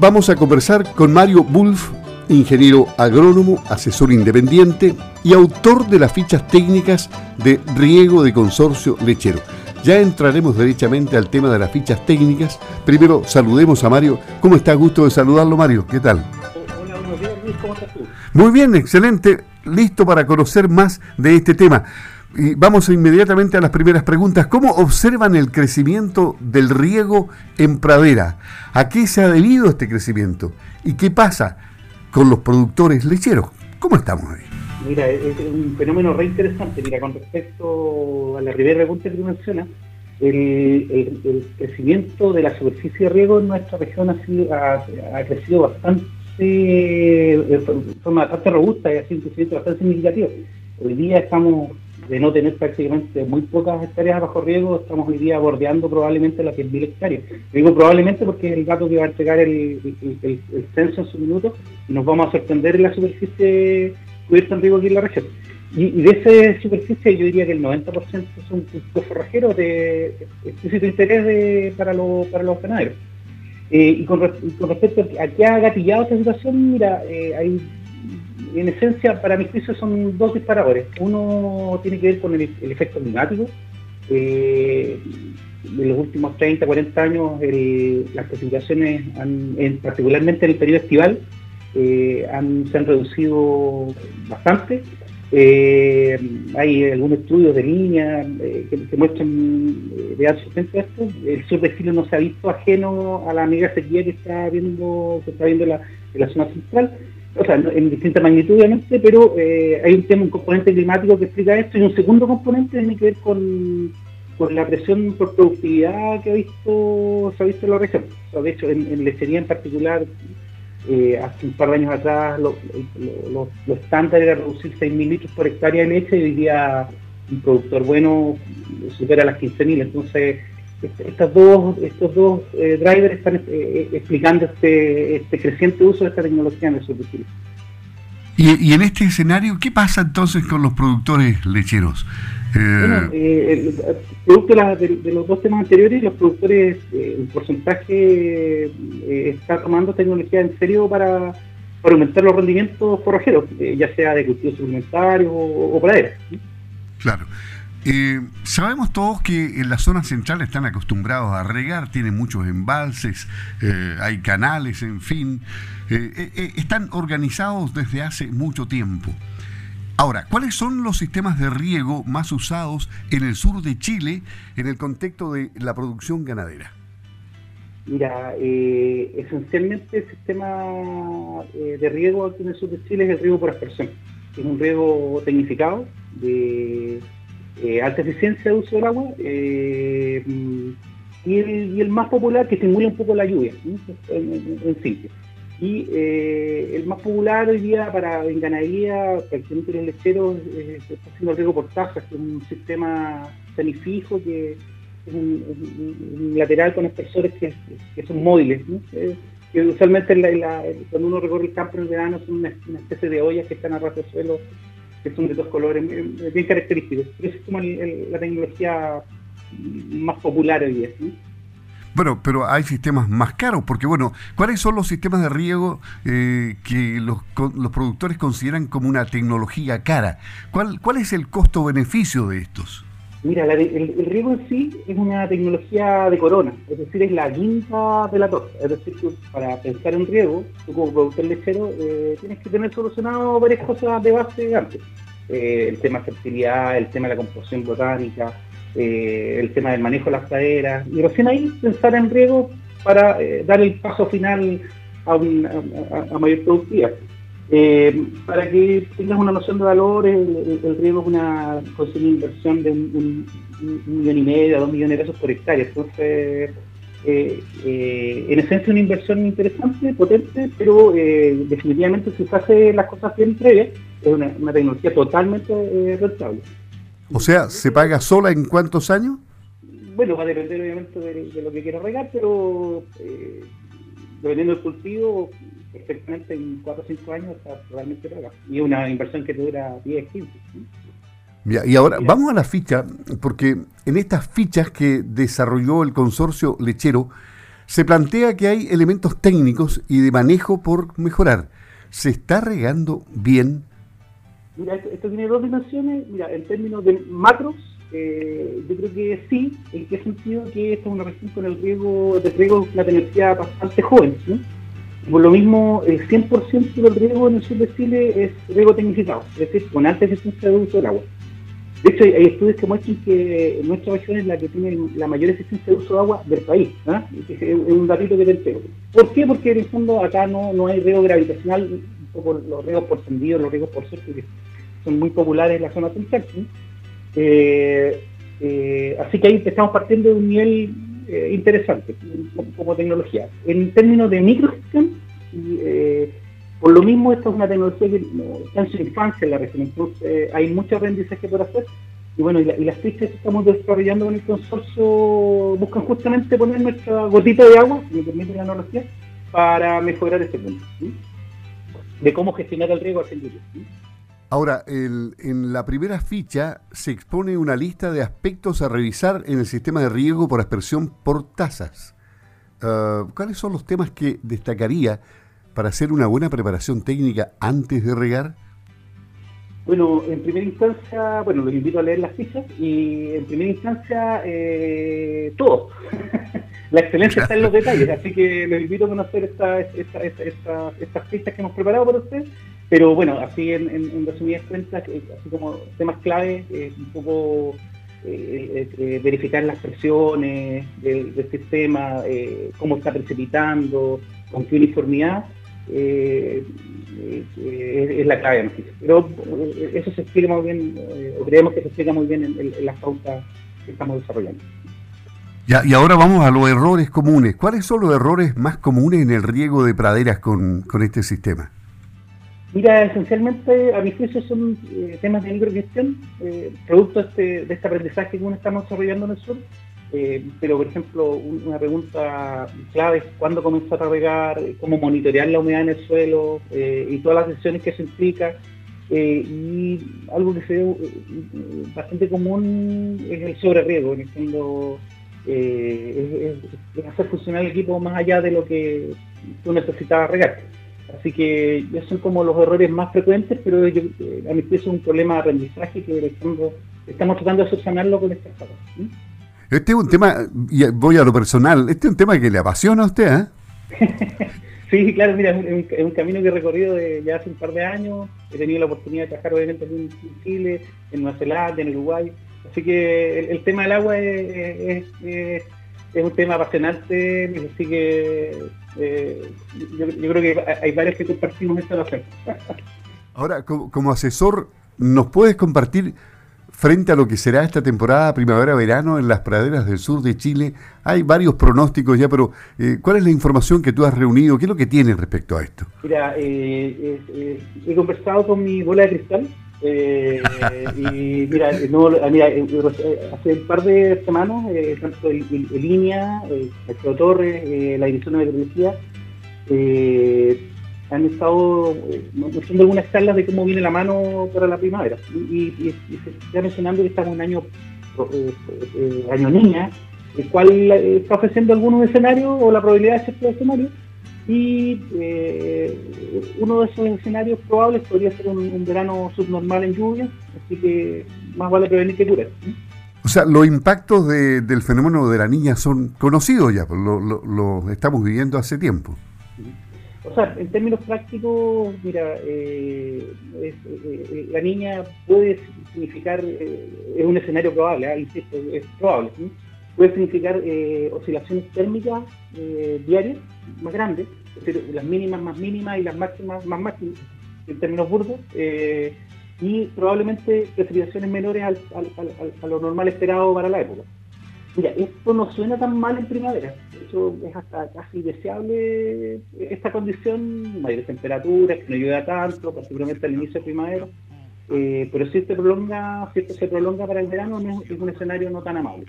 vamos a conversar con Mario Wolf, ingeniero agrónomo, asesor independiente y autor de las fichas técnicas de riego de consorcio lechero. Ya entraremos derechamente al tema de las fichas técnicas. Primero saludemos a Mario. ¿Cómo está? Gusto de saludarlo, Mario. ¿Qué tal? Hola, buenos días, Luis. ¿Cómo estás tú? Muy bien, excelente. Listo para conocer más de este tema. Y vamos inmediatamente a las primeras preguntas. ¿Cómo observan el crecimiento del riego en pradera? ¿A qué se ha debido este crecimiento? ¿Y qué pasa con los productores lecheros? ¿Cómo estamos ahí? Mira, es un fenómeno re interesante. Mira, con respecto a la primera pregunta que tú mencionas, el, crecimiento de la superficie de riego en nuestra región ha, sido, ha, crecido bastante, de forma bastante robusta y ha sido un crecimiento bastante significativo. Hoy día estamos de no tener prácticamente muy pocas hectáreas bajo riego, estamos hoy día bordeando probablemente las 10.000 hectáreas. Digo probablemente porque es el dato que va a entregar el, censo en su minuto y nos vamos a sorprender en la superficie cubierta en riego aquí en la región. Y, de esa superficie yo diría que el 90% son cultivos forrajeros de explícito interés para, para los ganaderos. Eh, y, con, respecto a qué ha gatillado esta situación, mira, eh, hay en esencia, para mi juicio, son dos disparadores. Uno tiene que ver con el, efecto climático. Eh, en los últimos 30, 40 años, las precipitaciones, particularmente en el periodo estival, eh, se han reducido bastante. Eh, hay algunos estudios de línea que, muestran de alto esto. El sur de Chile no se ha visto ajeno a la mega sequía que está viendo, que está viendo la, en la zona central o sea, en distinta magnitud obviamente, pero eh, hay un tema, un componente climático que explica esto y un segundo componente tiene que ver con, la presión por productividad que ha visto, se ha visto en la región. de hecho, en, lechería en particular, eh, hace un par de años atrás lo, lo, estándar era reducir 6.000 litros por hectárea de leche y hoy un productor bueno supera las 15.000. Entonces, estas dos, estos dos eh, drivers están eh, eh, explicando este, este, creciente uso de esta tecnología en el de Chile. Y, en este escenario, ¿qué pasa entonces con los productores lecheros? Bueno, producto de, los dos temas anteriores, los productores, el porcentaje está tomando tecnología en serio para, aumentar los rendimientos forrajeros, ya sea de cultivos suplementarios o, o praderas. Claro. Eh, sabemos todos que en la zona central están acostumbrados a regar, tienen muchos embalses, eh, hay canales, en fin, eh, están organizados desde hace mucho tiempo. Ahora, ¿cuáles son los sistemas de riego más usados en el sur de Chile en el contexto de la producción ganadera? Mira, esencialmente el sistema de riego aquí en el sur de Chile es el riego por aspersión. Es un riego tecnificado de eh, alta eficiencia de uso del agua eh, y, el, más popular que estimula un poco la lluvia, en, simple. Y eh, el más popular hoy día para en ganadería, prácticamente los lecheros, se está haciendo el riego por tajas, que es un sistema semifijo que es un, lateral con expresores que, son móviles. usualmente cuando uno recorre el campo en el verano son una, especie de ollas que están a ras de suelo son de dos colores bien característicos. Esa es como la tecnología más popular hoy día. Bueno, pero hay sistemas más caros, porque bueno, ¿cuáles son los sistemas de riego eh, que los, los, productores consideran como una tecnología cara? ¿Cuál, cuál es el costo-beneficio de estos? Mira, el, riego en sí es una tecnología de corona, es decir, es la quinta de la torta. Es decir, que para pensar en riego, tú como productor lechero eh, tienes que tener solucionado varias cosas de base antes. Eh, el tema de fertilidad, el tema de la composición botánica, eh, el tema del manejo de las praderas, y recién ahí pensar en riego para dar el paso final a, a mayor productividad. Eh, para que tengas una noción de valor, el, riego es una, inversión de un, millón y medio a dos millones de pesos por hectárea. Entonces, eh, eh, en esencia, una inversión interesante, potente, pero definitivamente si se hace las cosas bien previas, es una, tecnología totalmente rentable. O sea, ¿se paga sola en cuántos años? Bueno, va a depender obviamente de, lo que quiera regar, pero dependiendo del cultivo, perfectamente en 4 o 5 años está totalmente paga. Y una inversión que dura 10, 15. y ahora vamos a la ficha, porque en estas fichas que desarrolló el consorcio lechero, Se plantea que hay elementos técnicos y de manejo por mejorar. ¿Se está regando bien? Mira, esto, tiene dos dimensiones. Mira, en términos de macros, eh, yo creo que sí. ¿En qué sentido? Que esta es una región con el riego de riego la tenencia bastante joven. Por lo mismo, el 100% del riego en el sur de Chile es riego tecnificado, es decir, con alta eficiencia de uso del agua. De hecho, hay, estudios que muestran que nuestra región es la que tiene la mayor eficiencia de uso de agua del país. ¿ah? Es un datito que te entrego. ¿Por qué? Porque en el fondo acá no, no hay riego gravitacional, un poco los riegos por tendido, los riegos por surco, que son muy populares en la zona central. Eh, eh, así que ahí estamos partiendo de un nivel eh, interesante como, tecnología. En términos de microgestión, eh, por lo mismo, esta es una tecnología que está en su infancia en la región, entonces hay mucho aprendizaje por hacer. Y bueno, y, las fichas que estamos desarrollando con el consorcio buscan justamente poner nuestra gotita de agua, si me permite la analogía, para mejorar este punto, de cómo gestionar el riego hacia Ahora, en la primera ficha se expone una lista de aspectos a revisar en el sistema de riego por aspersión por tasas. Ah, ¿Cuáles son los temas que destacaría para hacer una buena preparación técnica antes de regar? Bueno, en primera instancia, bueno, los invito a leer las fichas y en primera instancia, eh, todo. la excelencia está en los detalles, así que les invito a conocer estas fichas que hemos preparado para ustedes pero bueno, así en, resumidas cuentas, eh, así como temas clave, eh, un poco eh, verificar las presiones del, sistema, cómo está precipitando, con qué uniformidad, es, la clave. Pero eso se explica muy bien, o creemos que se explica muy bien en, las pautas que estamos desarrollando. Ya, y ahora vamos a los errores comunes. ¿Cuáles son los errores más comunes en el riego de praderas con, con este sistema? Mira, esencialmente a mi juicio son eh, temas de microgestión, eh, producto este, de este, aprendizaje que uno estamos desarrollando en el sur. Eh, pero, por ejemplo, una pregunta clave es cuándo comenzar a regar, cómo monitorear la humedad en el suelo y todas las decisiones que eso implica. y algo que se ve bastante común es el sobreriego, en el fondo es, hacer funcionar el equipo más allá de lo que tú necesitabas regar. Así que ya son como los errores más frecuentes, pero yo, eh, a mi juicio es un problema de aprendizaje que estamos tratando de subsanarlo con estas cosas. Este es un tema, y voy a lo personal, este es un tema que le apasiona a usted, ¿eh? sí, claro, mira, es un, camino que he recorrido de, ya hace un par de años. He tenido la oportunidad de trabajar obviamente en Chile, en Nueva Zelanda, en Uruguay. Así que el, tema del agua es, es, un tema apasionante, así que eh, yo, creo que hay varios que compartimos esta noción. Ahora, como, asesor, ¿nos puedes compartir frente a lo que será esta temporada primavera-verano en las praderas del sur de Chile? Hay varios pronósticos ya, pero eh, ¿cuál es la información que tú has reunido? ¿Qué es lo que tienes respecto a esto? Mira, eh, he conversado con mi bola de cristal eh, y mira, no, mira, eh, eh, hace un par de semanas, tanto el, el, el Torres, la Dirección de Meteorología, han estado mostrando algunas charlas de cómo viene la mano para la primavera. Y, se está mencionando que estamos en un año, año niña, el cual está ofreciendo algunos escenarios o la probabilidad de ciertos escenarios y eh, uno de esos escenarios probables podría ser un, verano subnormal en lluvia, así que más vale prevenir que curar. O sea, los impactos del fenómeno de la niña son conocidos ya, lo, estamos viviendo hace tiempo. O sea, en términos prácticos, mira, eh, eh, la niña puede significar, es un escenario probable, insisto, es probable, puede significar oscilaciones térmicas diarias más grandes, es decir, las mínimas más mínimas y las máximas más máximas, en términos burdos, eh, y probablemente precipitaciones menores al, a lo normal esperado para la época. Mira, esto no suena tan mal en primavera, de es hasta casi deseable esta condición, mayores temperaturas, que no llueva tanto, particularmente al inicio de primavera, eh, pero si, se prolonga, si esto se prolonga para el verano, es, un escenario no tan amable.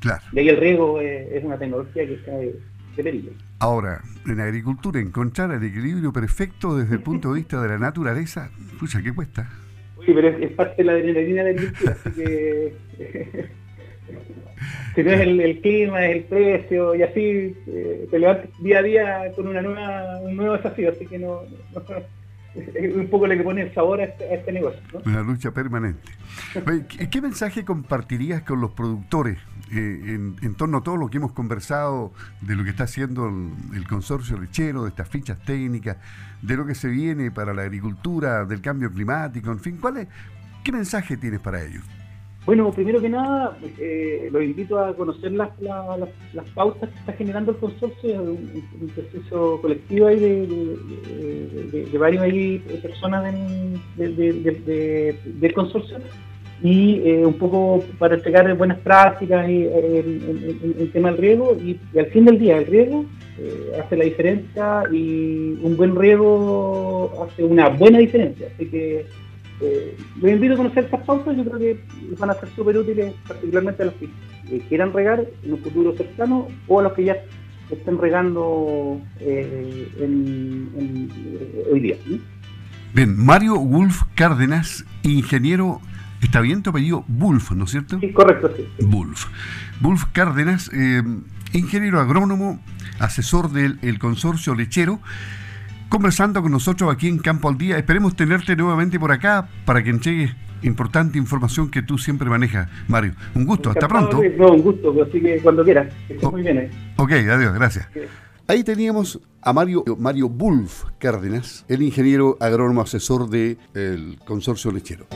Claro. De ahí el riego es una tecnología que está Ahora, en agricultura, encontrar el equilibrio perfecto desde el punto de vista de la naturaleza, pucha, ¿qué cuesta? Sí, pero es, parte de la adrenalina de la agricultura, así que Si no es el, clima, es el precio, y así eh, te levantas día a día con una nueva, un nuevo desafío, así que no, un poco lo que pone el sabor a este, este negocio. Una lucha permanente. ¿Qué, mensaje compartirías con los productores eh, en, torno a todo lo que hemos conversado de lo que está haciendo el, consorcio lechero, de estas fichas técnicas, de lo que se viene para la agricultura, del cambio climático, en fin? ¿cuál es, ¿Qué mensaje tienes para ellos? Bueno, primero que nada, eh, los invito a conocer las, las, pautas que está generando el consorcio, un, un proceso colectivo ahí de, de, varios personas del consorcio y eh, un poco para entregar buenas prácticas y, en, el tema del riego y, al fin del día el riego eh, hace la diferencia y un buen riego hace una buena diferencia. Así que eh, los invito a conocer estas pautas, yo creo que van a ser súper útiles, particularmente a los que quieran regar en un futuro cercano o a los que ya estén regando eh, hoy día. Bien, Mario Wolf Cárdenas, ingeniero, está bien tu apellido Wolf, ¿no es cierto? Sí, correcto, sí. Wolf. Wolf Cárdenas, eh, ingeniero agrónomo, asesor del consorcio lechero conversando con nosotros aquí en Campo al Día. Esperemos tenerte nuevamente por acá para que entregues importante información que tú siempre manejas, Mario. Un gusto, hasta pronto. No, un gusto, así que cuando quieras. Que muy bien. ¿eh? Ok, adiós, gracias. Ahí teníamos a Mario, Mario Bulf Cárdenas, el ingeniero agrónomo asesor del consorcio lechero.